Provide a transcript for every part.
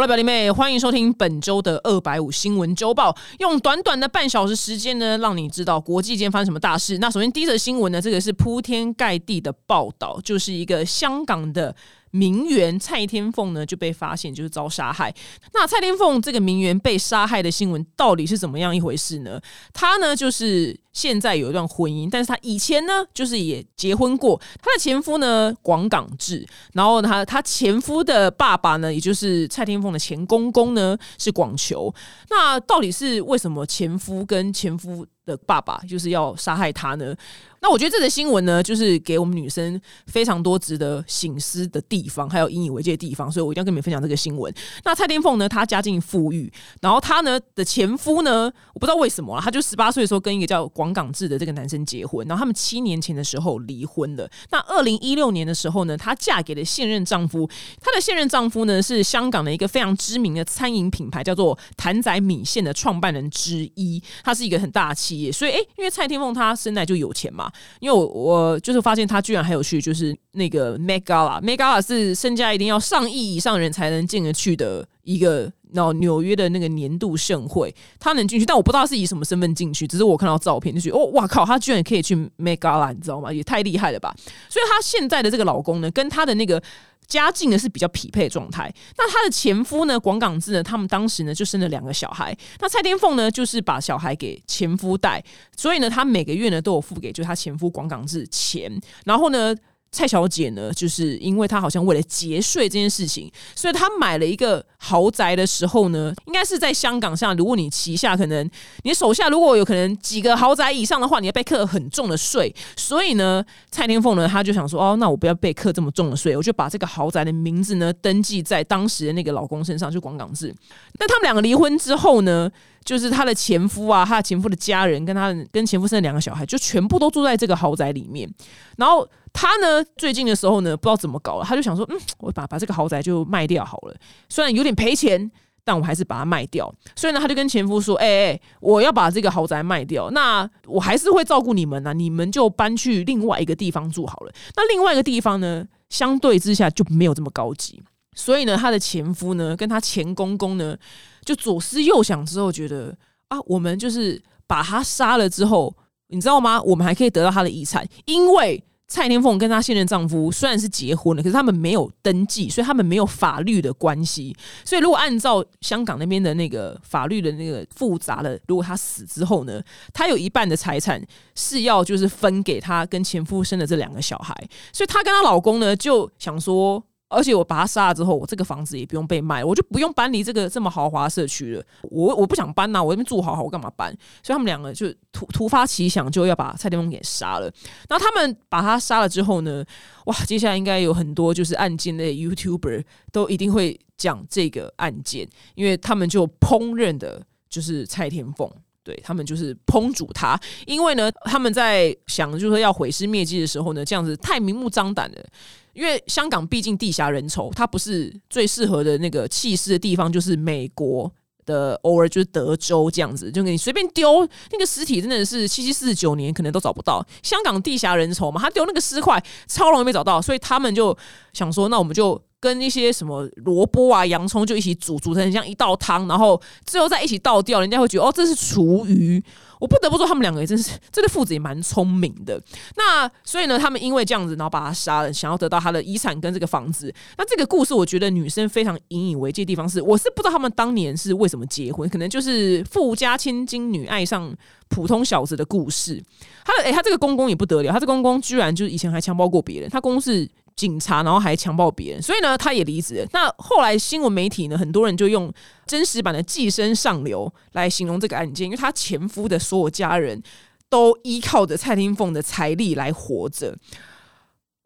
好了，表弟妹，欢迎收听本周的二百五新闻周报。用短短的半小时时间呢，让你知道国际间发生什么大事。那首先第一则新闻呢，这个是铺天盖地的报道，就是一个香港的。名媛蔡天凤呢就被发现就是遭杀害。那蔡天凤这个名媛被杀害的新闻到底是怎么样一回事呢？她呢就是现在有一段婚姻，但是她以前呢就是也结婚过。她的前夫呢广港志，然后她她前夫的爸爸呢，也就是蔡天凤的前公公呢是广球。那到底是为什么前夫跟前夫？的爸爸就是要杀害他呢？那我觉得这则新闻呢，就是给我们女生非常多值得醒思的地方，还有引以为戒的地方，所以我一定要跟你们分享这个新闻。那蔡天凤呢，她家境富裕，然后她呢的前夫呢，我不知道为什么，他就十八岁的时候跟一个叫广港志的这个男生结婚，然后他们七年前的时候离婚了。那二零一六年的时候呢，她嫁给了现任丈夫，她的现任丈夫呢是香港的一个非常知名的餐饮品牌，叫做谭仔米线的创办人之一，他是一个很大气。所以，哎，因为蔡天凤她生来就有钱嘛，因为我我就是发现她居然还有去，就是那个 Megala，Megala 是身价一定要上亿以上人才能进得去的一个，然后纽约的那个年度盛会，她能进去，但我不知道是以什么身份进去，只是我看到照片就觉得，哦，哇靠，她居然可以去 Megala，你知道吗？也太厉害了吧！所以她现在的这个老公呢，跟她的那个。家境呢是比较匹配的状态。那她的前夫呢，广港志呢，他们当时呢就生了两个小孩。那蔡天凤呢，就是把小孩给前夫带，所以呢，她每个月呢都有付给就是她前夫广港志钱，然后呢。蔡小姐呢，就是因为她好像为了节税这件事情，所以她买了一个豪宅的时候呢，应该是在香港上。如果你旗下可能你手下如果有可能几个豪宅以上的话，你要被课很重的税。所以呢，蔡天凤呢，她就想说，哦，那我不要被课这么重的税，我就把这个豪宅的名字呢登记在当时的那个老公身上，就广港字。那他们两个离婚之后呢，就是她的前夫啊，她的前夫的家人跟她跟前夫生的两个小孩，就全部都住在这个豪宅里面，然后。他呢，最近的时候呢，不知道怎么搞了，他就想说，嗯，我把把这个豪宅就卖掉好了，虽然有点赔钱，但我还是把它卖掉。所以呢，他就跟前夫说，哎哎，我要把这个豪宅卖掉，那我还是会照顾你们呐，你们就搬去另外一个地方住好了。那另外一个地方呢，相对之下就没有这么高级。所以呢，他的前夫呢，跟他前公公呢，就左思右想之后，觉得啊，我们就是把他杀了之后，你知道吗？我们还可以得到他的遗产，因为。蔡天凤跟她现任丈夫虽然是结婚了，可是他们没有登记，所以他们没有法律的关系。所以如果按照香港那边的那个法律的那个复杂的，如果她死之后呢，她有一半的财产是要就是分给她跟前夫生的这两个小孩。所以她跟她老公呢就想说。而且我把他杀了之后，我这个房子也不用被卖，我就不用搬离这个这么豪华社区了。我我不想搬呐，我这边住好好，我干嘛搬？所以他们两个就突突发奇想，就要把蔡天凤给杀了。然后他们把他杀了之后呢，哇，接下来应该有很多就是案件类 YouTuber 都一定会讲这个案件，因为他们就烹饪的就是蔡天凤。对他们就是烹煮他，因为呢，他们在想就是说要毁尸灭迹的时候呢，这样子太明目张胆了。因为香港毕竟地狭人稠，它不是最适合的那个弃尸的地方，就是美国的偶尔就是德州这样子，就给你随便丢那个尸体，真的是七七四十九年可能都找不到。香港地狭人稠嘛，他丢那个尸块超容易被找到，所以他们就想说，那我们就。跟一些什么萝卜啊、洋葱就一起煮，煮成像一道汤，然后最后再一起倒掉，人家会觉得哦，这是厨余。我不得不说，他们两个也真是这对父子也蛮聪明的。那所以呢，他们因为这样子，然后把他杀了，想要得到他的遗产跟这个房子。那这个故事，我觉得女生非常引以为戒的地方是，我是不知道他们当年是为什么结婚，可能就是富家千金女爱上普通小子的故事。他的哎，他这个公公也不得了，他这公公居然就是以前还强暴过别人，他公是。警察，然后还强暴别人，所以呢，他也离职。那后来新闻媒体呢，很多人就用真实版的“寄生上流”来形容这个案件，因为他前夫的所有家人都依靠着蔡天凤的财力来活着。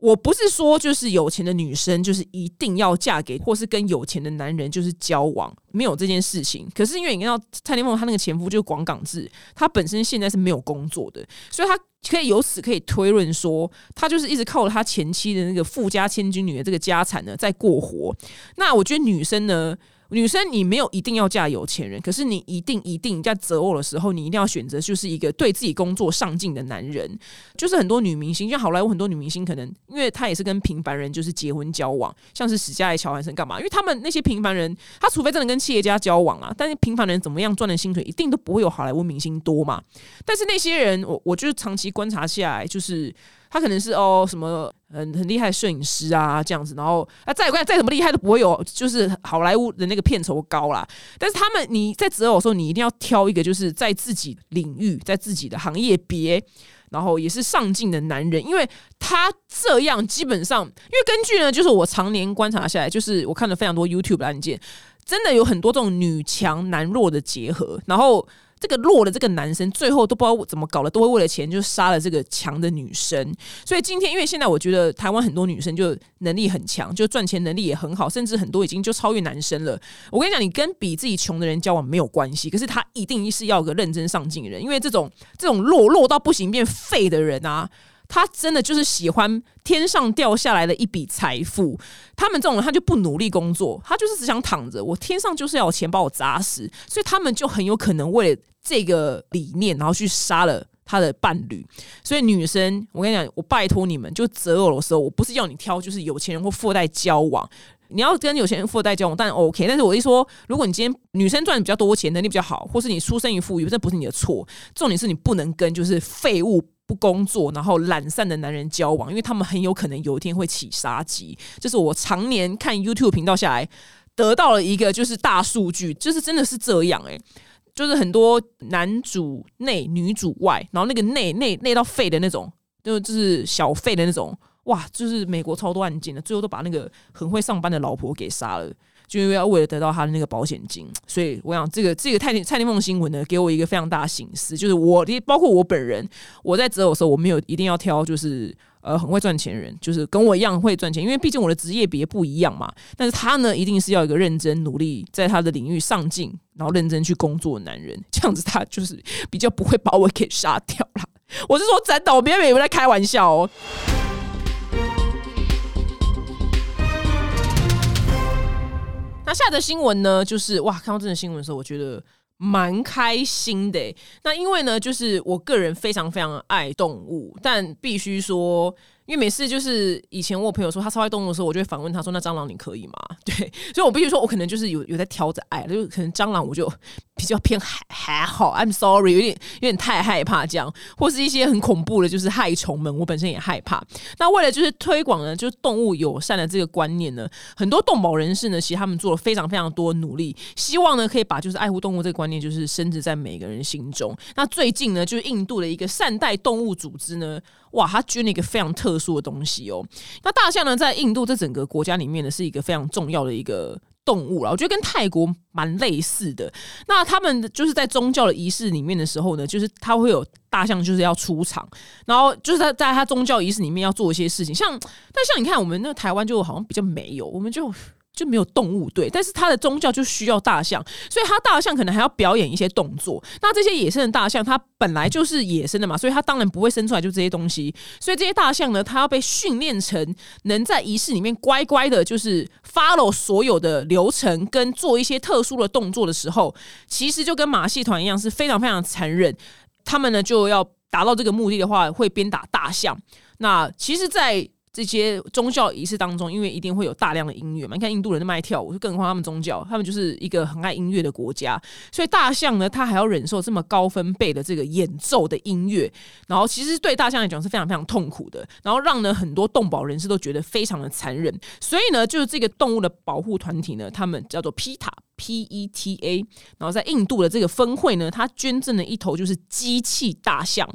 我不是说就是有钱的女生就是一定要嫁给或是跟有钱的男人就是交往，没有这件事情。可是因为你看到蔡天凤她那个前夫就是广港志，他本身现在是没有工作的，所以他。可以由此可以推论说，他就是一直靠着他前妻的那个富家千金女的这个家产呢在过活。那我觉得女生呢，女生，你没有一定要嫁有钱人，可是你一定一定在择偶的时候，你一定要选择就是一个对自己工作上进的男人。就是很多女明星，像好莱坞很多女明星，可能因为她也是跟平凡人就是结婚交往，像是史嘉丽·乔汉森干嘛？因为他们那些平凡人，他除非真的跟企业家交往啊，但是平凡人怎么样赚的薪水，一定都不会有好莱坞明星多嘛。但是那些人，我我就是长期观察下来，就是他可能是哦什么。很很厉害摄影师啊，这样子，然后啊，再再再怎么厉害都不会有，就是好莱坞的那个片酬高啦。但是他们你在择偶的时候，你一定要挑一个就是在自己领域、在自己的行业别，然后也是上进的男人，因为他这样基本上，因为根据呢，就是我常年观察下来，就是我看了非常多 YouTube 案件，真的有很多这种女强男弱的结合，然后。这个弱的这个男生，最后都不知道怎么搞了，都会为了钱就杀了这个强的女生。所以今天，因为现在我觉得台湾很多女生就能力很强，就赚钱能力也很好，甚至很多已经就超越男生了。我跟你讲，你跟比自己穷的人交往没有关系，可是他一定是要个认真上进人，因为这种这种弱弱到不行变废的人啊。他真的就是喜欢天上掉下来的一笔财富。他们这种人，他就不努力工作，他就是只想躺着。我天上就是要有钱把我砸死，所以他们就很有可能为了这个理念，然后去杀了他的伴侣。所以女生，我跟你讲，我拜托你们，就择偶的时候，我不是要你挑，就是有钱人或富二代交往。你要跟有钱人、富二代交往，当然 OK。但是我一说，如果你今天女生赚的比较多钱，能力比较好，或是你出生于富裕，这不是你的错。重点是你不能跟就是废物。不工作，然后懒散的男人交往，因为他们很有可能有一天会起杀机。这是我常年看 YouTube 频道下来得到了一个就是大数据，就是真的是这样诶，就是很多男主内女主外，然后那个内内内到废的那种，就就是小废的那种，哇，就是美国超多案件的，最后都把那个很会上班的老婆给杀了。就因为要为了得到他的那个保险金，所以我想这个这个蔡天蔡天凤新闻呢，给我一个非常大的醒思，就是我的包括我本人，我在择偶的时候，我没有一定要挑就是呃很会赚钱人，就是跟我一样会赚钱，因为毕竟我的职业别不一样嘛。但是他呢，一定是要一个认真努力，在他的领域上进，然后认真去工作的男人，这样子他就是比较不会把我给杀掉了。我是说真的，我别以为在开玩笑哦。那下的新闻呢？就是哇，看到这则新闻的时候，我觉得蛮开心的。那因为呢，就是我个人非常非常爱动物，但必须说。因为每次就是以前我朋友说他超爱动物的时候，我就会反问他说：“那蟑螂你可以吗？” 对，所以我必须说，我可能就是有有在挑着爱，就可能蟑螂我就比较偏还还好。I'm sorry，有点有点太害怕这样，或是一些很恐怖的，就是害虫们，我本身也害怕。那为了就是推广呢，就是动物友善的这个观念呢，很多动保人士呢，其实他们做了非常非常多努力，希望呢可以把就是爱护动物这个观念就是深植在每个人心中。那最近呢，就是印度的一个善待动物组织呢。哇，他捐了一个非常特殊的东西哦。那大象呢，在印度这整个国家里面呢，是一个非常重要的一个动物了。我觉得跟泰国蛮类似的。那他们就是在宗教的仪式里面的时候呢，就是他会有大象就是要出场，然后就是在在他宗教仪式里面要做一些事情。像但像你看，我们那台湾就好像比较没有，我们就。就没有动物对，但是他的宗教就需要大象，所以他大象可能还要表演一些动作。那这些野生的大象，它本来就是野生的嘛，所以它当然不会生出来就这些东西。所以这些大象呢，它要被训练成能在仪式里面乖乖的，就是 follow 所有的流程跟做一些特殊的动作的时候，其实就跟马戏团一样，是非常非常残忍。他们呢就要达到这个目的的话，会鞭打大象。那其实，在这些宗教仪式当中，因为一定会有大量的音乐嘛，你看印度人那么爱跳舞，就更何况他们宗教，他们就是一个很爱音乐的国家，所以大象呢，它还要忍受这么高分贝的这个演奏的音乐，然后其实对大象来讲是非常非常痛苦的，然后让呢很多动保人士都觉得非常的残忍，所以呢，就是这个动物的保护团体呢，他们叫做 PETA P E T A，然后在印度的这个分会呢，他捐赠了一头就是机器大象。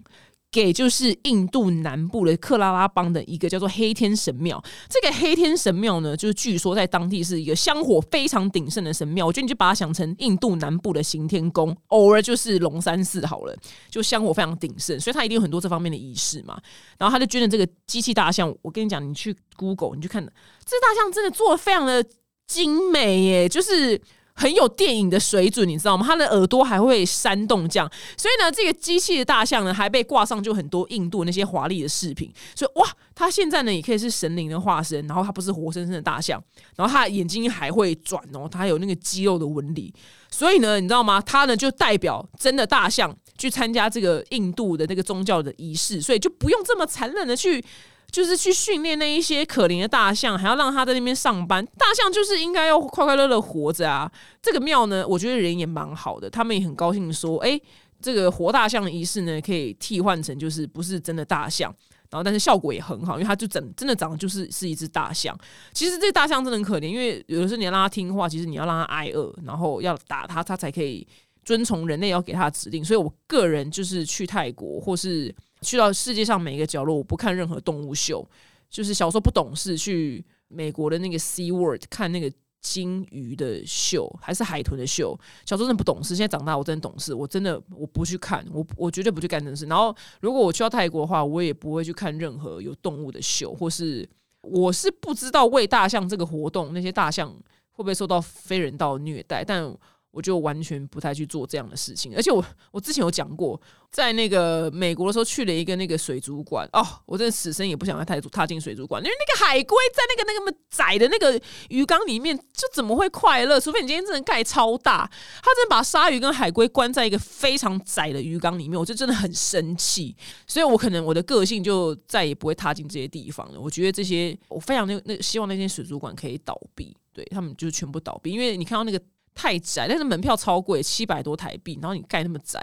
给就是印度南部的克拉拉邦的一个叫做黑天神庙。这个黑天神庙呢，就是据说在当地是一个香火非常鼎盛的神庙。我觉得你就把它想成印度南部的行天宫，偶尔就是龙山寺好了，就香火非常鼎盛，所以它一定有很多这方面的仪式嘛。然后他就捐了这个机器大象。我跟你讲，你去 Google，你去看，这大象真的做的非常的精美耶，就是。很有电影的水准，你知道吗？它的耳朵还会扇动这样，所以呢，这个机器的大象呢，还被挂上就很多印度那些华丽的饰品。所以哇，它现在呢也可以是神灵的化身，然后它不是活生生的大象，然后它眼睛还会转哦，它有那个肌肉的纹理。所以呢，你知道吗？它呢就代表真的大象去参加这个印度的那个宗教的仪式，所以就不用这么残忍的去。就是去训练那一些可怜的大象，还要让他在那边上班。大象就是应该要快快乐乐活着啊！这个庙呢，我觉得人也蛮好的，他们也很高兴说，哎，这个活大象的仪式呢，可以替换成就是不是真的大象，然后但是效果也很好，因为它就整真的长得就是是一只大象。其实这大象真的很可怜，因为有的时候你要让它听话，其实你要让它挨饿，然后要打它，它才可以遵从人类要给它的指令。所以我个人就是去泰国或是。去到世界上每一个角落，我不看任何动物秀。就是小时候不懂事，去美国的那个 Sea World 看那个鲸鱼的秀，还是海豚的秀。小时候真的不懂事，现在长大我真的懂事。我真的我不去看，我我绝对不去干这事。然后如果我去到泰国的话，我也不会去看任何有动物的秀，或是我是不知道喂大象这个活动，那些大象会不会受到非人道虐待，但。我就完全不太去做这样的事情，而且我我之前有讲过，在那个美国的时候去了一个那个水族馆哦，我真的此生也不想再踏踏进水族馆，因为那个海龟在那个那个么窄的那个鱼缸里面，就怎么会快乐？除非你今天真的盖超大，他真的把鲨鱼跟海龟关在一个非常窄的鱼缸里面，我就真的很生气，所以我可能我的个性就再也不会踏进这些地方了。我觉得这些我非常那那希望那些水族馆可以倒闭，对他们就全部倒闭，因为你看到那个。太窄，但是门票超贵，七百多台币，然后你盖那么窄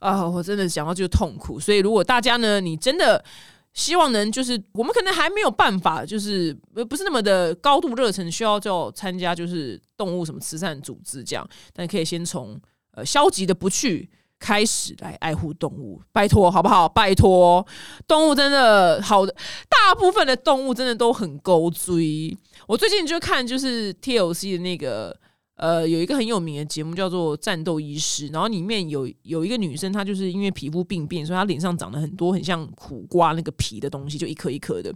啊！我真的想到就痛苦。所以如果大家呢，你真的希望能就是我们可能还没有办法，就是不是那么的高度热忱，需要就参加就是动物什么慈善组织这样，但可以先从呃消极的不去开始来爱护动物，拜托好不好？拜托，动物真的好的，大部分的动物真的都很勾追。我最近就看就是 TLC 的那个。呃，有一个很有名的节目叫做《战斗医师》，然后里面有有一个女生，她就是因为皮肤病变，所以她脸上长了很多很像苦瓜那个皮的东西，就一颗一颗的。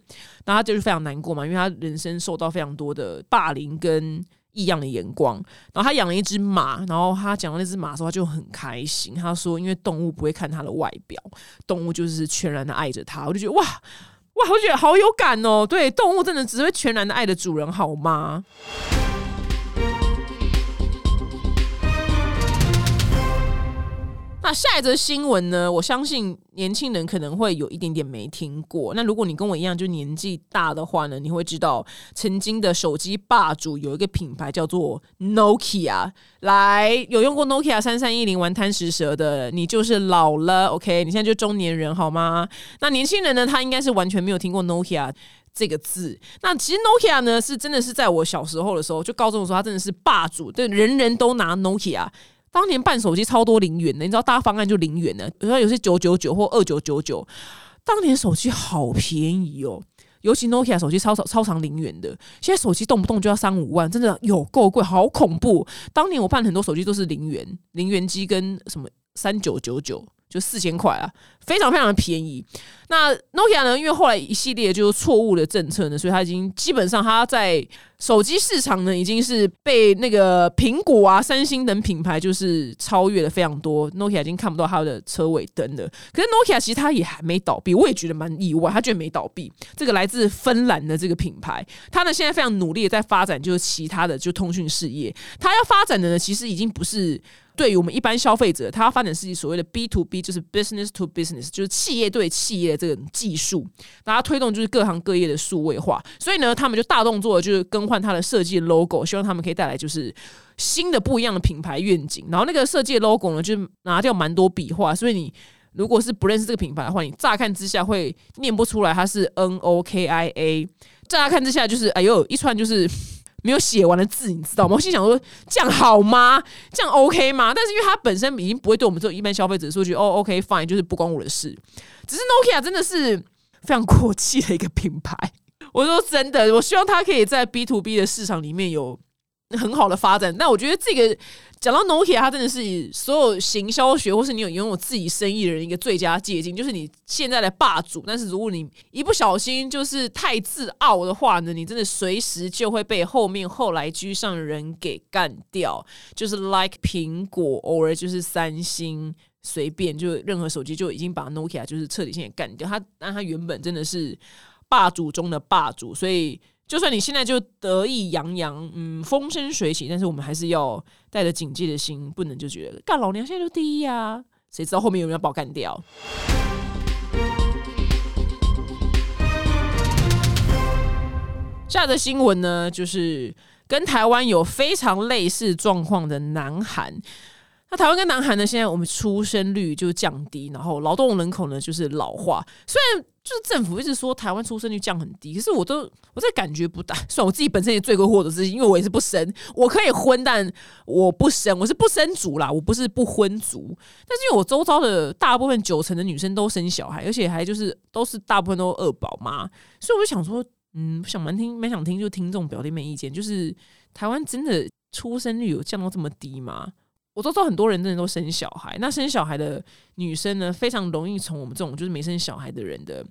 那她就是非常难过嘛，因为她人生受到非常多的霸凌跟异样的眼光。然后她养了一只马，然后她讲到那只马的时候，她就很开心。她说：“因为动物不会看她的外表，动物就是全然的爱着她。”我就觉得哇哇，我觉得好有感哦。对，动物真的只会全然的爱的主人，好吗？那下一则新闻呢？我相信年轻人可能会有一点点没听过。那如果你跟我一样就年纪大的话呢，你会知道曾经的手机霸主有一个品牌叫做 Nokia。来，有用过 Nokia 三三一零玩贪食蛇的，你就是老了。OK，你现在就中年人好吗？那年轻人呢？他应该是完全没有听过 Nokia 这个字。那其实 Nokia 呢，是真的是在我小时候的时候，就高中的时候，他真的是霸主，对，人人都拿 Nokia。当年办手机超多零元的，你知道大方案就零元的，比如说有些九九九或二九九九。当年手机好便宜哦，尤其 Nokia 手机超超长零元的，现在手机动不动就要三五万，真的有够贵，好恐怖。当年我办很多手机都是零元，零元机跟什么三九九九。就四千块啊，非常非常的便宜。那 Nokia 呢？因为后来一系列就是错误的政策呢，所以它已经基本上它在手机市场呢，已经是被那个苹果啊、三星等品牌就是超越了非常多。Nokia 已经看不到它的车尾灯了。可是 Nokia 其实它也还没倒闭，我也觉得蛮意外，它居然没倒闭。这个来自芬兰的这个品牌，它呢现在非常努力的在发展，就是其他的就通讯事业。它要发展的呢，其实已经不是。对于我们一般消费者，他要发展自己所谓的 B to B，就是 business to business，就是企业对企业这个技术，然后推动就是各行各业的数位化。所以呢，他们就大动作，就是更换换它的设计 logo，希望他们可以带来就是新的不一样的品牌愿景。然后那个设计 logo 呢，就拿掉蛮多笔画，所以你如果是不认识这个品牌的话，你乍看之下会念不出来它是 N O K I A，乍看之下就是哎呦一串就是。没有写完的字，你知道吗？我心想说，这样好吗？这样 OK 吗？但是因为它本身已经不会对我们这种一般消费者说句哦，OK fine，就是不关我的事。只是 Nokia 真的是非常过气的一个品牌。我说真的，我希望它可以在 B to B 的市场里面有很好的发展。那我觉得这个讲到 Nokia，它真的是所有行销学或是你有拥有自己生意的人一个最佳借鉴，就是你现在的霸主。但是如果你一不小心就是太自傲的话呢，你真的随时就会被后面后来居上的人给干掉。就是 like 苹果，偶尔就是三星，随便就任何手机就已经把 Nokia 就是彻底性给干掉。它但它原本真的是霸主中的霸主，所以。就算你现在就得意洋洋，嗯，风生水起，但是我们还是要带着警戒的心，不能就觉得干老娘现在就第一呀，谁知道后面有没有把我干掉？下的新闻呢，就是跟台湾有非常类似状况的南韩。那台湾跟南韩呢，现在我们出生率就降低，然后劳动人口呢就是老化，虽然。就是政府一直说台湾出生率降很低，可是我都我这感觉不大。虽然我自己本身也罪过或者是因为我也是不生，我可以婚，但我不生，我是不生族啦，我不是不婚族。但是因为我周遭的大部分九成的女生都生小孩，而且还就是都是大部分都二宝妈，所以我就想说，嗯，想蛮听蛮想听，就听众表弟妹意见，就是台湾真的出生率有降到这么低吗？我都知道很多人真的都生小孩，那生小孩的女生呢，非常容易从我们这种就是没生小孩的人的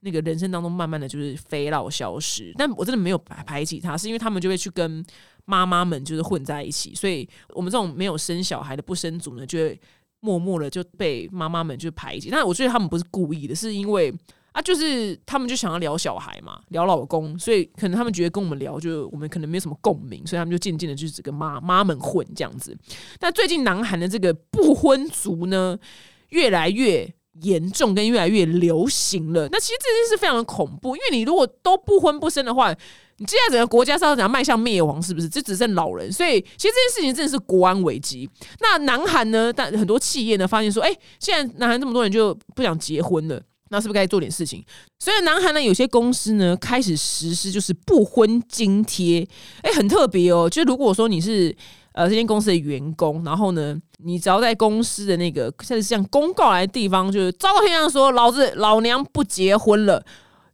那个人生当中，慢慢的就是飞老消失。但我真的没有排排挤她，是因为他们就会去跟妈妈们就是混在一起，所以我们这种没有生小孩的不生族呢，就会默默的就被妈妈们就排挤。但我觉得他们不是故意的，是因为。啊，就是他们就想要聊小孩嘛，聊老公，所以可能他们觉得跟我们聊，就我们可能没有什么共鸣，所以他们就渐渐的就只跟妈妈们混这样子。但最近南韩的这个不婚族呢，越来越严重，跟越来越流行了。那其实这件事非常的恐怖，因为你如果都不婚不生的话，你接下来整个国家是要怎样迈向灭亡？是不是？就只剩老人，所以其实这件事情真的是国安危机。那南韩呢，但很多企业呢发现说，哎，现在南韩这么多人就不想结婚了。那是不是该做点事情？所以南韩呢，有些公司呢开始实施就是不婚津贴，哎，很特别哦。就如果说你是呃这间公司的员工，然后呢，你只要在公司的那个像像公告来的地方，就是昭告天上说，老子老娘不结婚了。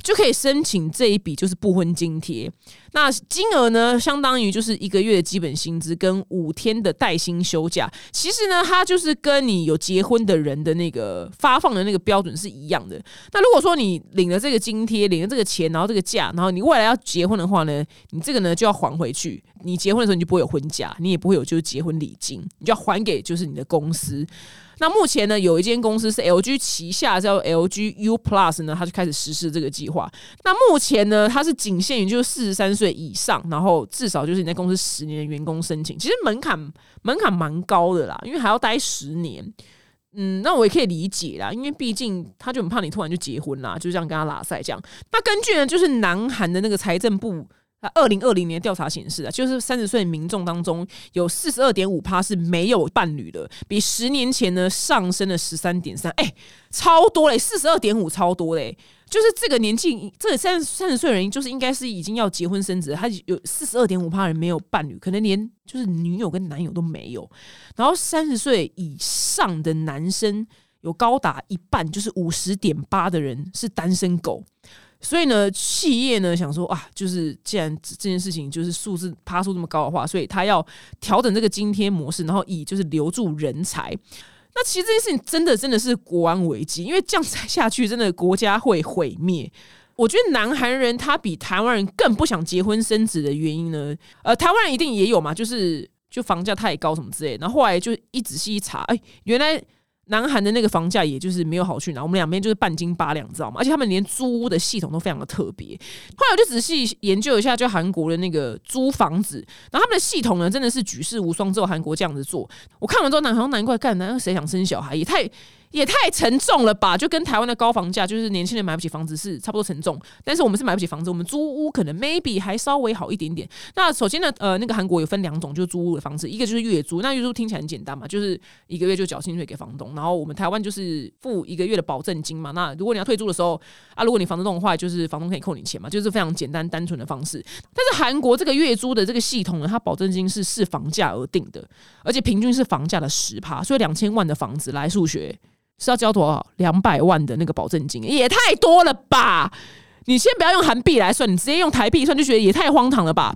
就可以申请这一笔就是不婚津贴，那金额呢，相当于就是一个月的基本薪资跟五天的带薪休假。其实呢，它就是跟你有结婚的人的那个发放的那个标准是一样的。那如果说你领了这个津贴，领了这个钱，然后这个假，然后你未来要结婚的话呢，你这个呢就要还回去。你结婚的时候你就不会有婚假，你也不会有就是结婚礼金，你就要还给就是你的公司。那目前呢，有一间公司是 LG 旗下叫 LG U Plus 呢，它就开始实施这个计划。那目前呢，它是仅限于就是四十三岁以上，然后至少就是你在公司十年的员工申请。其实门槛门槛蛮高的啦，因为还要待十年。嗯，那我也可以理解啦，因为毕竟他就很怕你突然就结婚啦，就这样跟他拉塞这样。那根据呢，就是南韩的那个财政部。那二零二零年调查显示啊，就是三十岁民众当中有四十二点五趴是没有伴侣的，比十年前呢上升了十三点三，哎，超多嘞，四十二点五超多嘞，就是这个年纪，这三三十岁人就是应该是已经要结婚生子，他有四十二点五趴人没有伴侣，可能连就是女友跟男友都没有，然后三十岁以上的男生有高达一半，就是五十点八的人是单身狗。所以呢，企业呢想说啊，就是既然这件事情就是数字爬出这么高的话，所以他要调整这个津贴模式，然后以就是留住人才。那其实这件事情真的真的是国安危机，因为这样下去，真的国家会毁灭。我觉得南韩人他比台湾人更不想结婚生子的原因呢，呃，台湾人一定也有嘛，就是就房价太高什么之类。然后后来就一仔细一查，哎，原来。南韩的那个房价也就是没有好去哪，我们两边就是半斤八两，知道吗？而且他们连租屋的系统都非常的特别。后来我就仔细研究一下，就韩国的那个租房子，然后他们的系统呢，真的是举世无双，只有韩国这样子做。我看完之后，难好像难怪干，难道谁想生小孩也太。也太沉重了吧！就跟台湾的高房价，就是年轻人买不起房子是差不多沉重。但是我们是买不起房子，我们租屋可能 maybe 还稍微好一点点。那首先呢，呃，那个韩国有分两种，就是租屋的方式，一个就是月租。那月租听起来很简单嘛，就是一个月就缴薪水给房东。然后我们台湾就是付一个月的保证金嘛。那如果你要退租的时候啊，如果你房子弄坏，就是房东可以扣你钱嘛，就是非常简单单纯的方式。但是韩国这个月租的这个系统呢，它保证金是视房价而定的，而且平均是房价的十趴，所以两千万的房子来数学。是要交多少两百万的那个保证金，也太多了吧？你先不要用韩币来算，你直接用台币算，就觉得也太荒唐了吧？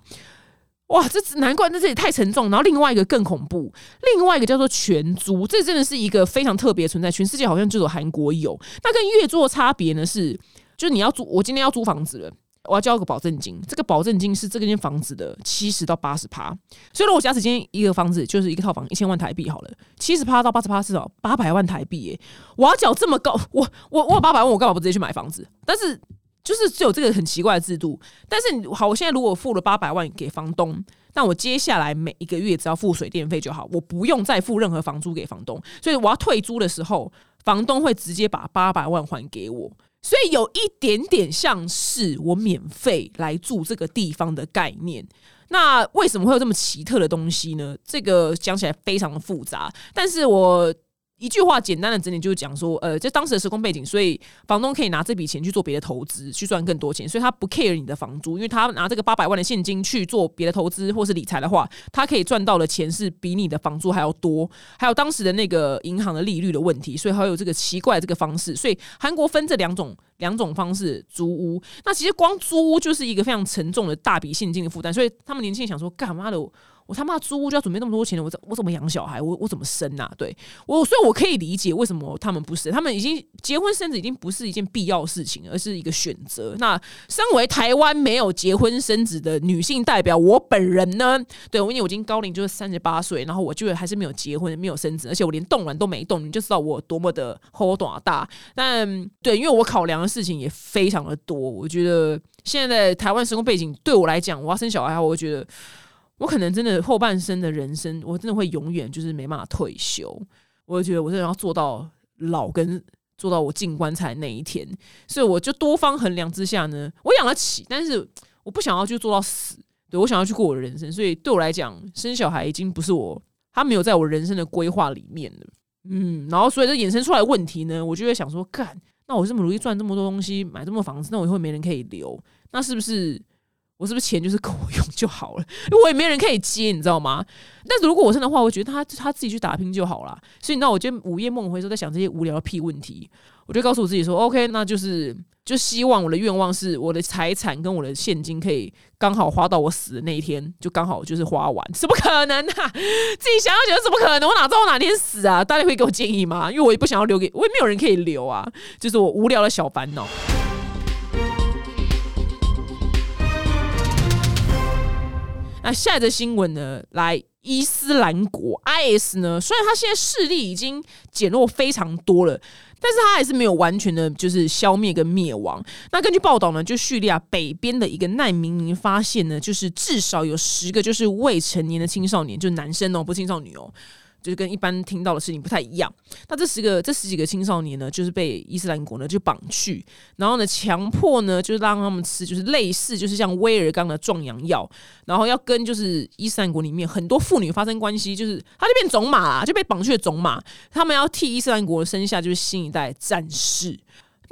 哇，这难怪，那这也太沉重。然后另外一个更恐怖，另外一个叫做全租，这真的是一个非常特别存在，全世界好像只有韩国有。那跟月租的差别呢是，就是你要租，我今天要租房子了。我要交个保证金，这个保证金是这个间房子的七十到八十趴。所以，如果假使今天一个房子就是一个套房一千万台币好了，七十趴到八十趴至少八百万台币耶！我要缴这么高，我我我八百万，我干嘛不直接去买房子？但是就是只有这个很奇怪的制度。但是好，我现在如果付了八百万给房东，那我接下来每一个月只要付水电费就好，我不用再付任何房租给房东。所以我要退租的时候，房东会直接把八百万还给我。所以有一点点像是我免费来住这个地方的概念。那为什么会有这么奇特的东西呢？这个讲起来非常的复杂，但是我。一句话简单的整理就是讲说，呃，就当时的时空背景，所以房东可以拿这笔钱去做别的投资，去赚更多钱，所以他不 care 你的房租，因为他拿这个八百万的现金去做别的投资或是理财的话，他可以赚到的钱是比你的房租还要多。还有当时的那个银行的利率的问题，所以还有这个奇怪这个方式，所以韩国分这两种两种方式租屋。那其实光租屋就是一个非常沉重的大笔现金的负担，所以他们年轻人想说，干嘛的？我他妈租屋就要准备那么多钱，我怎我怎么养小孩？我我怎么生啊？对我，所以我可以理解为什么他们不生，他们已经结婚生子已经不是一件必要事情，而是一个选择。那身为台湾没有结婚生子的女性代表，我本人呢，对我因为我已经高龄就是三十八岁，然后我就还是没有结婚，没有生子，而且我连动卵都没动，你就知道我多么的厚多大。但对，因为我考量的事情也非常的多，我觉得现在台湾时空背景对我来讲，我要生小孩，我会觉得。我可能真的后半生的人生，我真的会永远就是没办法退休。我就觉得我真的要做到老，跟做到我进棺材那一天。所以我就多方衡量之下呢，我养得起，但是我不想要去做到死。对我想要去过我的人生，所以对我来讲，生小孩已经不是我，他没有在我人生的规划里面了。嗯，然后所以这衍生出来问题呢，我就会想说，干，那我这么努力赚这么多东西，买这么多房子，那我以后没人可以留，那是不是？我是不是钱就是够用就好了？因为我也没人可以接，你知道吗？但是如果我是的话，我觉得他他自己去打拼就好了。所以，那我就午夜梦回时候在想这些无聊的屁问题，我就告诉我自己说：“OK，那就是就希望我的愿望是我的财产跟我的现金可以刚好花到我死的那一天，就刚好就是花完。怎么可能啊？自己想要觉得怎么可能？我哪知道我哪天死啊？大家会给我建议吗？因为我也不想要留给我，也没有人可以留啊。就是我无聊的小烦恼。”那下一则新闻呢？来，伊斯兰国 IS 呢？虽然它现在势力已经减弱非常多了，但是它还是没有完全的，就是消灭跟灭亡。那根据报道呢，就叙利亚北边的一个难民营发现呢，就是至少有十个就是未成年的青少年，就男生哦，不是青少年哦。就是跟一般听到的事情不太一样。那这十个、这十几个青少年呢，就是被伊斯兰国呢就绑去，然后呢强迫呢就是让他们吃，就是类似就是像威尔刚的壮阳药，然后要跟就是伊斯兰国里面很多妇女发生关系，就是他就变种马啦，就被绑去的种马，他们要替伊斯兰国生下就是新一代战士。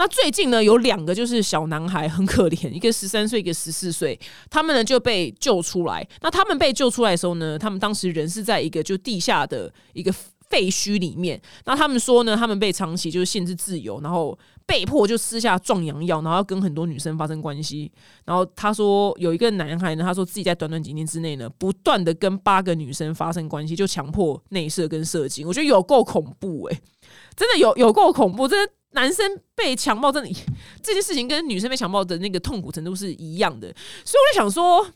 那最近呢，有两个就是小男孩很可怜，一个十三岁，一个十四岁，他们呢就被救出来。那他们被救出来的时候呢，他们当时人是在一个就地下的一个废墟里面。那他们说呢，他们被长期就是限制自由，然后被迫就吃下壮阳药，然后跟很多女生发生关系。然后他说有一个男孩呢，他说自己在短短几年之内呢，不断的跟八个女生发生关系，就强迫内射跟射精。我觉得有够恐怖诶，真的有有够恐怖，真的。男生被强暴，真的 这件事情跟女生被强暴的那个痛苦程度是一样的，所以我就想说，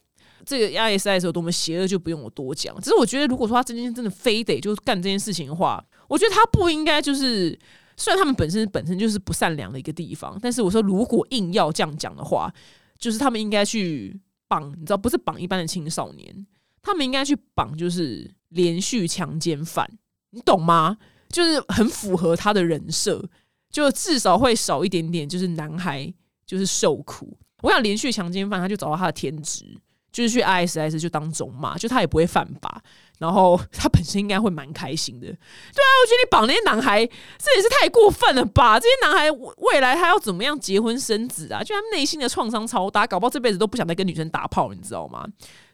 这个 ISIS 有多么邪恶，就不用我多讲。只是我觉得，如果说他今天真的非得就干这件事情的话，我觉得他不应该就是，虽然他们本身本身就是不善良的一个地方，但是我说如果硬要这样讲的话，就是他们应该去绑，你知道，不是绑一般的青少年，他们应该去绑就是连续强奸犯，你懂吗？就是很符合他的人设。就至少会少一点点，就是男孩就是受苦。我想连续强奸犯，他就找到他的天职，就是去 ISS 就当种马，就他也不会犯法，然后他本身应该会蛮开心的。对啊，我觉得你绑那些男孩，这也是太过分了吧？这些男孩未来他要怎么样结婚生子啊？就他内心的创伤超大，搞不好这辈子都不想再跟女生打炮，你知道吗？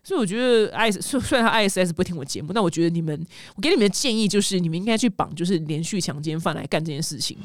所以我觉得 I 虽 虽然他 ISS 不听我节目，但我觉得你们，我给你们的建议就是，你们应该去绑，就是连续强奸犯来干这件事情。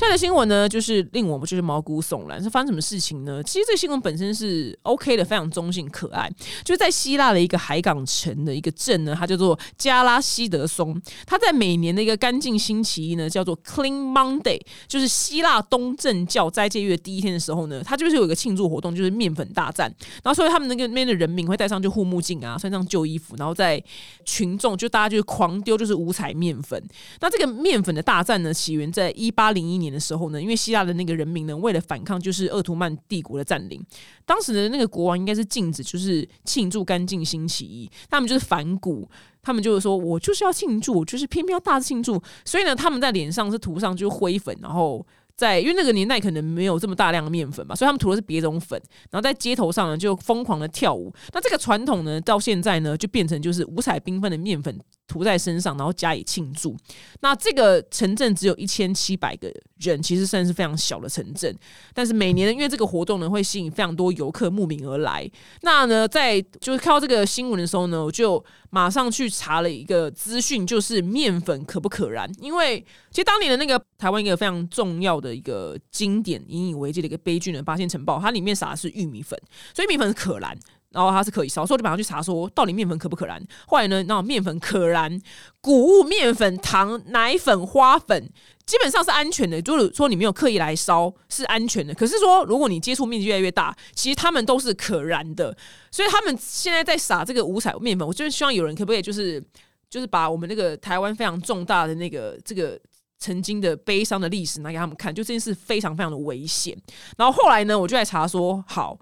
下的新闻呢，就是令我们就是毛骨悚然。是发生什么事情呢？其实这个新闻本身是 OK 的，非常中性可爱。就是在希腊的一个海港城的一个镇呢，它叫做加拉西德松。它在每年的一个干净星期一呢，叫做 Clean Monday，就是希腊东正教斋戒月第一天的时候呢，它就是有一个庆祝活动，就是面粉大战。然后所以他们那个那边的人民会戴上就护目镜啊，穿上旧衣服，然后在群众就大家就狂丢就是五彩面粉。那这个面粉的大战呢，起源在一八零一年的时候呢，因为希腊的那个人民呢，为了反抗就是鄂图曼帝国的占领，当时的那个国王应该是禁止就是庆祝干净星期一，他们就是反骨，他们就是说我就是要庆祝，就是偏偏要大庆祝，所以呢，他们在脸上是涂上就是灰粉，然后。在因为那个年代可能没有这么大量的面粉嘛，所以他们涂的是别种粉，然后在街头上呢就疯狂的跳舞。那这个传统呢，到现在呢就变成就是五彩缤纷的面粉涂在身上，然后加以庆祝。那这个城镇只有一千七百个人，其实算是非常小的城镇。但是每年因为这个活动呢，会吸引非常多游客慕名而来。那呢，在就是看到这个新闻的时候呢，我就马上去查了一个资讯，就是面粉可不可燃？因为其实当年的那个台湾一个非常重要的。一个经典引以为戒的一个悲剧呢，八仙城堡，它里面撒的是玉米粉，所以米粉是可燃，然后它是可以烧，所以我就马上去查说，到底面粉可不可燃？后来呢，那面粉可燃，谷物、面粉、糖、奶粉、花粉基本上是安全的，就是说你没有刻意来烧是安全的。可是说，如果你接触面积越来越大，其实它们都是可燃的。所以他们现在在撒这个五彩面粉，我就是希望有人可不可以就是就是把我们那个台湾非常重大的那个这个。曾经的悲伤的历史拿给他们看，就这件事非常非常的危险。然后后来呢，我就在查说，好，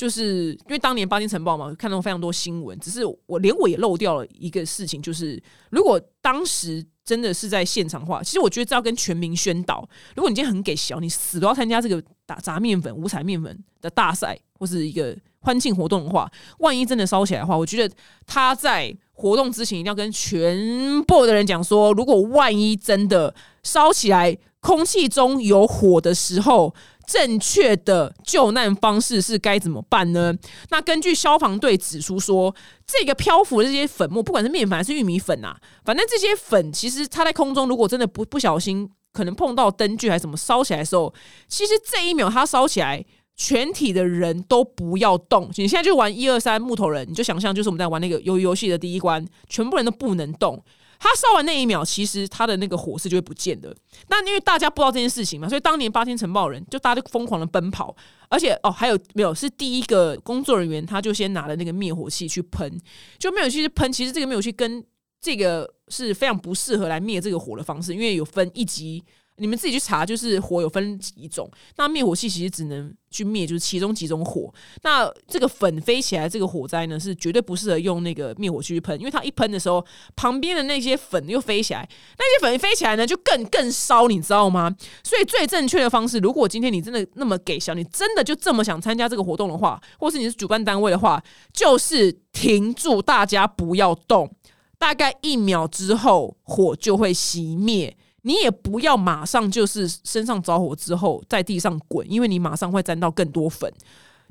就是因为当年巴金城报嘛，看到非常多新闻，只是我连我也漏掉了一个事情，就是如果当时真的是在现场的话，其实我觉得这要跟全民宣导，如果你今天很给小，你死都要参加这个打砸面粉、五彩面粉的大赛或是一个欢庆活动的话，万一真的烧起来的话，我觉得他在。活动之前一定要跟全部的人讲说，如果万一真的烧起来，空气中有火的时候，正确的救难方式是该怎么办呢？那根据消防队指出说，这个漂浮的这些粉末，不管是面粉还是玉米粉啊，反正这些粉其实它在空中，如果真的不不小心可能碰到灯具还是怎么烧起来的时候，其实这一秒它烧起来。全体的人都不要动。你现在就玩一二三木头人，你就想象就是我们在玩那个游游戏的第一关，全部人都不能动。他烧完那一秒，其实他的那个火势就会不见的。那因为大家不知道这件事情嘛，所以当年八天城堡人就大家就疯狂的奔跑，而且哦还有没有是第一个工作人员他就先拿了那个灭火器去喷，就灭火器去喷。其实这个灭火器跟这个是非常不适合来灭这个火的方式，因为有分一级。你们自己去查，就是火有分几种。那灭火器其实只能去灭，就是其中几种火。那这个粉飞起来，这个火灾呢，是绝对不适合用那个灭火器去喷，因为它一喷的时候，旁边的那些粉又飞起来，那些粉一飞起来呢，就更更烧，你知道吗？所以最正确的方式，如果今天你真的那么给小，你真的就这么想参加这个活动的话，或是你是主办单位的话，就是停住，大家不要动，大概一秒之后，火就会熄灭。你也不要马上就是身上着火之后在地上滚，因为你马上会沾到更多粉，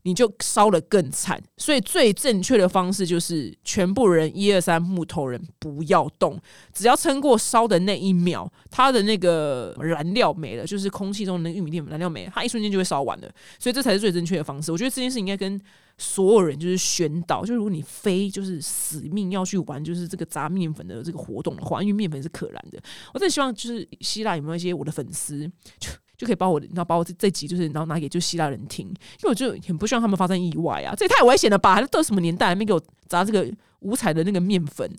你就烧的更惨。所以最正确的方式就是全部人一二三木头人不要动，只要撑过烧的那一秒，它的那个燃料没了，就是空气中的玉米淀粉燃料没了，它一瞬间就会烧完了。所以这才是最正确的方式。我觉得这件事应该跟。所有人就是宣导，就如果你非就是死命要去玩，就是这个砸面粉的这个活动的话，因为面粉是可燃的。我真希望就是希腊有没有一些我的粉丝，就就可以把我，然后把我这这集就是然后拿给就希腊人听，因为我就很不希望他们发生意外啊，这也太危险了吧？都什么年代还没给我砸这个五彩的那个面粉？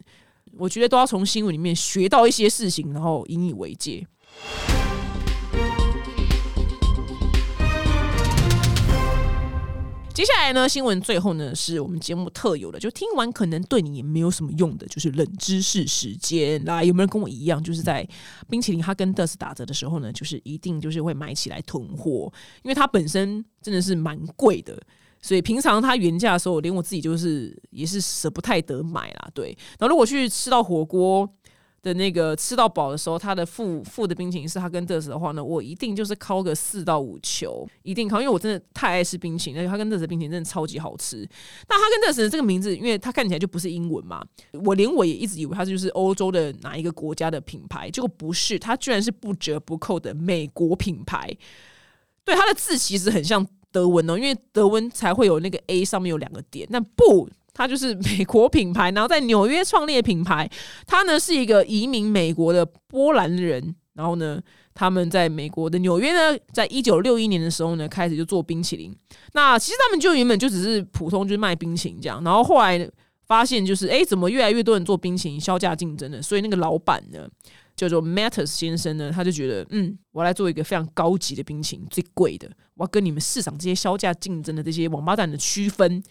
我觉得都要从新闻里面学到一些事情，然后引以为戒。接下来呢，新闻最后呢，是我们节目特有的，就听完可能对你也没有什么用的，就是冷知识时间。来，有没有人跟我一样，就是在冰淇淋哈根达斯打折的时候呢，就是一定就是会买起来囤货，因为它本身真的是蛮贵的，所以平常它原价的时候，连我自己就是也是舍不太得买啦。对，然后如果去吃到火锅。的那个吃到饱的时候，他的付付的冰淇淋是哈根德斯的话呢，我一定就是敲个四到五球，一定敲，因为我真的太爱吃冰淇淋，而且哈根达斯冰淇淋真的超级好吃。那哈根达斯这个名字，因为它看起来就不是英文嘛，我连我也一直以为它就是欧洲的哪一个国家的品牌，结果不是，它居然是不折不扣的美国品牌。对，它的字其实很像德文哦，因为德文才会有那个 A 上面有两个点，那不。它就是美国品牌，然后在纽约创立的品牌。他呢是一个移民美国的波兰人，然后呢他们在美国的纽约呢，在一九六一年的时候呢开始就做冰淇淋。那其实他们就原本就只是普通就是卖冰淇淋这样，然后后来发现就是哎，怎么越来越多人做冰淇淋，销价竞争的，所以那个老板呢叫做 Matters 先生呢，他就觉得嗯，我来做一个非常高级的冰淇淋，最贵的，我要跟你们市场这些销价竞争的这些王八蛋的区分。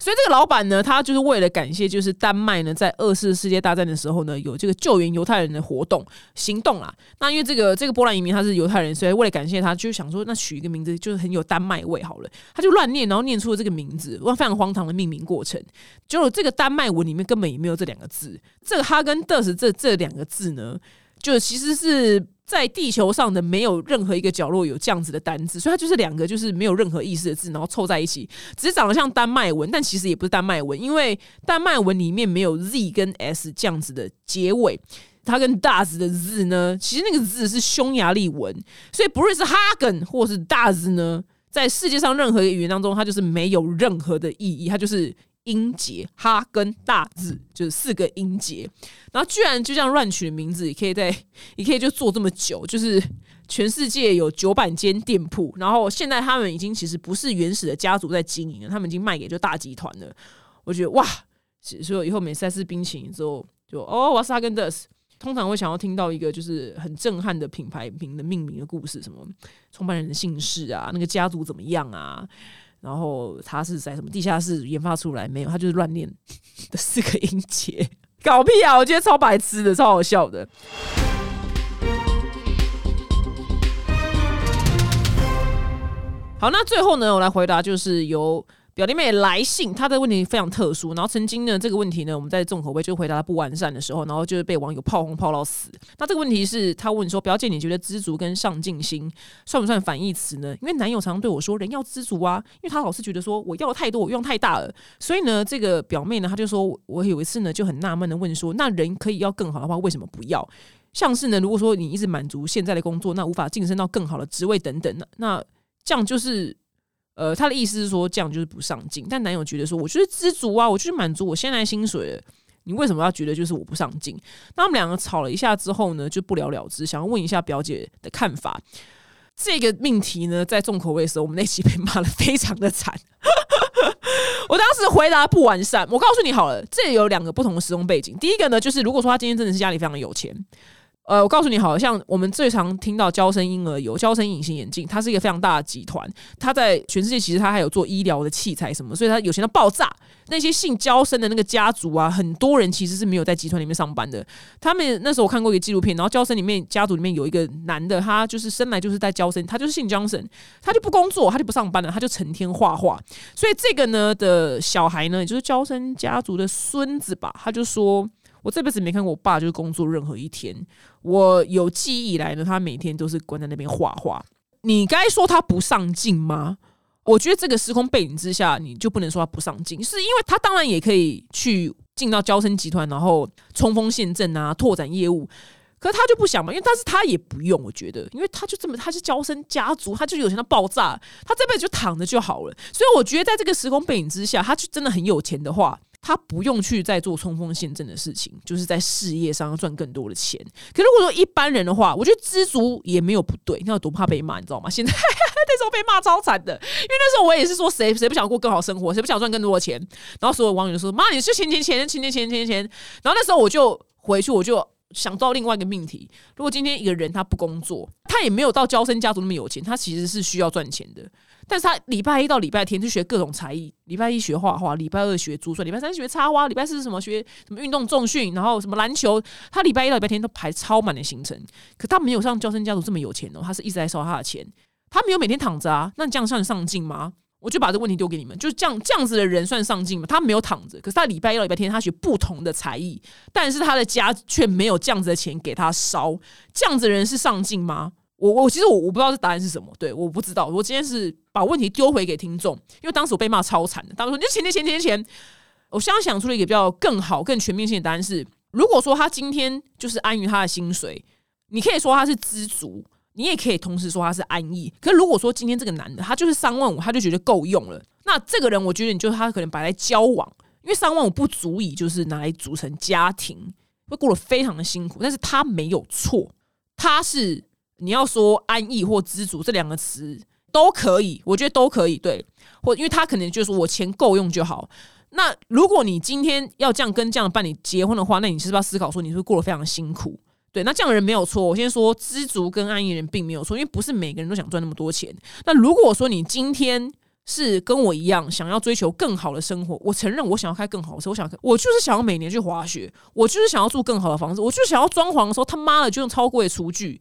所以这个老板呢，他就是为了感谢，就是丹麦呢，在二次世界大战的时候呢，有这个救援犹太人的活动行动啦。那因为这个这个波兰移民他是犹太人，所以为了感谢他，就想说那取一个名字，就是很有丹麦味好了。他就乱念，然后念出了这个名字，非常荒唐的命名过程。就这个丹麦文里面根本也没有这两个字。这个哈根德斯这这两个字呢，就其实是。在地球上的没有任何一个角落有这样子的单字，所以它就是两个就是没有任何意思的字，然后凑在一起，只是长得像丹麦文，但其实也不是丹麦文，因为丹麦文里面没有 z 跟 s 这样子的结尾，它跟 does 的字呢，其实那个字是匈牙利文，所以不论是哈根或是 does 呢，在世界上任何一个语言当中，它就是没有任何的意义，它就是。音节哈跟大字就是四个音节，然后居然就这样乱取名字，也可以在也可以就做这么久，就是全世界有九百间店铺，然后现在他们已经其实不是原始的家族在经营了，他们已经卖给就大集团了。我觉得哇，所以以后每次吃冰淇淋之后，就哦，我是哈根达斯，通常会想要听到一个就是很震撼的品牌名的命名的故事，什么创办人的姓氏啊，那个家族怎么样啊？然后他是在什么地下室研发出来？没有，他就是乱念的四个音节，搞屁啊！我觉得超白痴的，超好笑的。好，那最后呢，我来回答，就是由。表弟妹来信，他的问题非常特殊。然后曾经呢，这个问题呢，我们在重口味就回答不完善的时候，然后就是被网友炮轰炮到死。那这个问题是他问说：“表姐，你觉得知足跟上进心算不算反义词呢？”因为男友常常对我说：“人要知足啊。”因为他老是觉得说我要的太多，我用太大了。所以呢，这个表妹呢，她就说我有一次呢就很纳闷的问说：“那人可以要更好的话，为什么不要？像是呢，如果说你一直满足现在的工作，那无法晋升到更好的职位等等，那那这样就是。”呃，他的意思是说这样就是不上进，但男友觉得说，我就是知足啊，我就是满足我现在薪水了，你为什么要觉得就是我不上进？那我们两个吵了一下之后呢，就不了了之。想要问一下表姐的看法。这个命题呢，在重口味的时候，我们那期被骂的非常的惨。我当时回答不完善，我告诉你好了，这有两个不同的时空背景。第一个呢，就是如果说他今天真的是家里非常的有钱。呃，我告诉你，好像我们最常听到娇生婴儿有娇生隐形眼镜，它是一个非常大的集团，它在全世界其实它还有做医疗的器材什么，所以它有钱到爆炸。那些姓娇生的那个家族啊，很多人其实是没有在集团里面上班的。他们那时候我看过一个纪录片，然后娇生里面家族里面有一个男的，他就是生来就是在娇生，他就是姓娇生，他就不工作，他就不上班了，他就成天画画。所以这个呢的小孩呢，也就是娇生家族的孙子吧，他就说。我这辈子没看过我爸就是工作任何一天。我有记忆以来呢，他每天都是关在那边画画。你该说他不上进吗？我觉得这个时空背景之下，你就不能说他不上进，是因为他当然也可以去进到交生集团，然后冲锋陷阵啊，拓展业务。可是他就不想嘛，因为但是他也不用，我觉得，因为他就这么，他是交生家族，他就有钱到爆炸，他这辈子就躺着就好了。所以我觉得在这个时空背景之下，他就真的很有钱的话。他不用去再做冲锋陷阵的事情，就是在事业上要赚更多的钱。可如果说一般人的话，我觉得知足也没有不对。那有多怕被骂，你知道吗？现在 那时候被骂超惨的，因为那时候我也是说，谁谁不想过更好生活，谁不想赚更多的钱。然后所有网友就说：“妈，你是钱钱钱钱钱钱钱钱。”然后那时候我就回去，我就想到另外一个命题：如果今天一个人他不工作，他也没有到娇生家族那么有钱，他其实是需要赚钱的。但是他礼拜一到礼拜天就学各种才艺，礼拜一学画画，礼拜二学珠算，礼拜三学插花，礼拜四什么学什么运动重训，然后什么篮球。他礼拜一到礼拜天都排超满的行程，可他没有像娇生家族这么有钱哦，他是一直在烧他的钱，他没有每天躺着啊。那这样算上进吗？我就把这个问题丢给你们，就是这样这样子的人算上进吗？他没有躺着，可是他礼拜一到礼拜天他学不同的才艺，但是他的家却没有这样子的钱给他烧，这样子的人是上进吗？我我其实我我不知道这答案是什么，对，我不知道。我今天是把问题丢回给听众，因为当时我被骂超惨的，他们说你钱钱钱钱钱。我现在想出了一个比较更好、更全面性的答案是：如果说他今天就是安于他的薪水，你可以说他是知足。你也可以同时说他是安逸，可是如果说今天这个男的他就是三万五，他就觉得够用了，那这个人我觉得你就他可能摆来交往，因为三万五不足以就是拿来组成家庭，会过得非常的辛苦。但是他没有错，他是你要说安逸或知足这两个词都可以，我觉得都可以对，或因为他可能就是我钱够用就好。那如果你今天要这样跟这样的伴侣结婚的话，那你是不是要思考说你是过得非常辛苦？对，那这样的人没有错。我先说知足跟安逸人并没有错，因为不是每个人都想赚那么多钱。那如果说你今天是跟我一样想要追求更好的生活，我承认我想要开更好的车，我想我就是想要每年去滑雪，我就是想要住更好的房子，我就想要装潢的时候他妈的就用超贵的厨具，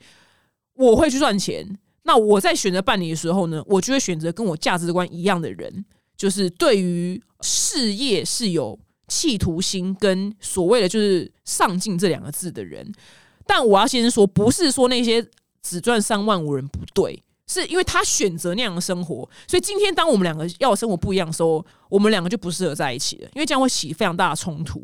我会去赚钱。那我在选择伴侣的时候呢，我就会选择跟我价值观一样的人，就是对于事业是有企图心跟所谓的就是上进这两个字的人。但我要先说，不是说那些只赚三万五人不对，是因为他选择那样的生活，所以今天当我们两个要生活不一样的时候，我们两个就不适合在一起了，因为这样会起非常大的冲突。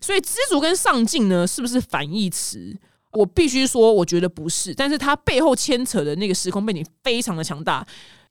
所以知足跟上进呢，是不是反义词？我必须说，我觉得不是，但是它背后牵扯的那个时空背景非常的强大。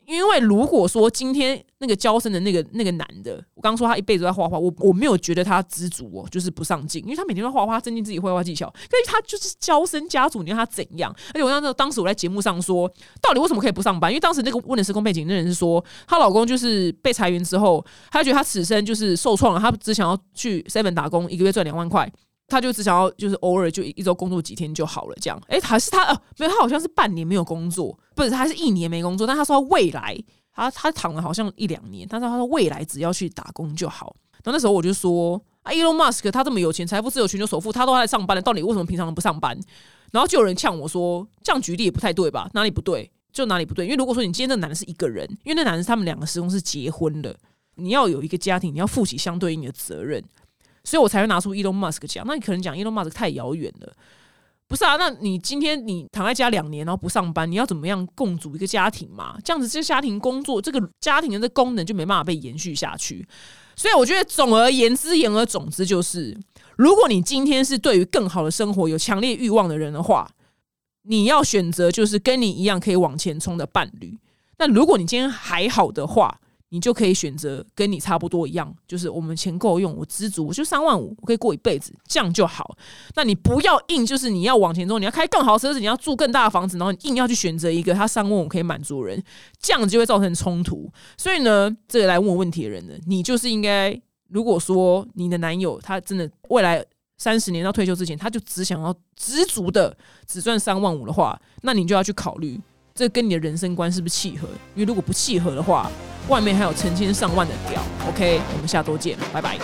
因为如果说今天那个娇生的那个那个男的，我刚刚说他一辈子在画画，我我没有觉得他知足哦，就是不上进，因为他每天都画画，增进自己绘画技巧。但是他就是娇生家族，你让他怎样？而且我当时当时我在节目上说，到底为什么可以不上班？因为当时那个问的时空背景，那人是说，她老公就是被裁员之后，她觉得她此生就是受创了，她只想要去 seven 打工，一个月赚两万块。他就只想要，就是偶尔就一周工作几天就好了，这样。哎，还是他呃，没有，他好像是半年没有工作，不是，他是一年没工作。但他说未来，他他躺了好像一两年，但是他说未来只要去打工就好。然后那时候我就说，啊，Elon Musk 他这么有钱，财富自由，全球首富，他都在上班了，到底为什么平常不上班？然后就有人呛我说，这样举例也不太对吧？哪里不对？就哪里不对？因为如果说你今天那男的是一个人，因为那男的他们两个时空是结婚的，你要有一个家庭，你要负起相对应的责任。所以我才会拿出 Elon Musk 讲，那你可能讲 Elon Musk 太遥远了，不是啊？那你今天你躺在家两年，然后不上班，你要怎么样共组一个家庭嘛？这样子，这家庭工作，这个家庭的这功能就没办法被延续下去。所以我觉得，总而言之，言而总之，就是如果你今天是对于更好的生活有强烈欲望的人的话，你要选择就是跟你一样可以往前冲的伴侣。那如果你今天还好的话，你就可以选择跟你差不多一样，就是我们钱够用，我知足，我就三万五，我可以过一辈子，这样就好。那你不要硬，就是你要往前冲，你要开更好的车子，你要住更大的房子，然后硬要去选择一个他三万五可以满足人，这样就会造成冲突。所以呢，这个来问我问题的人呢，你就是应该，如果说你的男友他真的未来三十年到退休之前，他就只想要知足的只赚三万五的话，那你就要去考虑。这跟你的人生观是不是契合？因为如果不契合的话，外面还有成千上万的屌。OK，我们下周见，拜拜。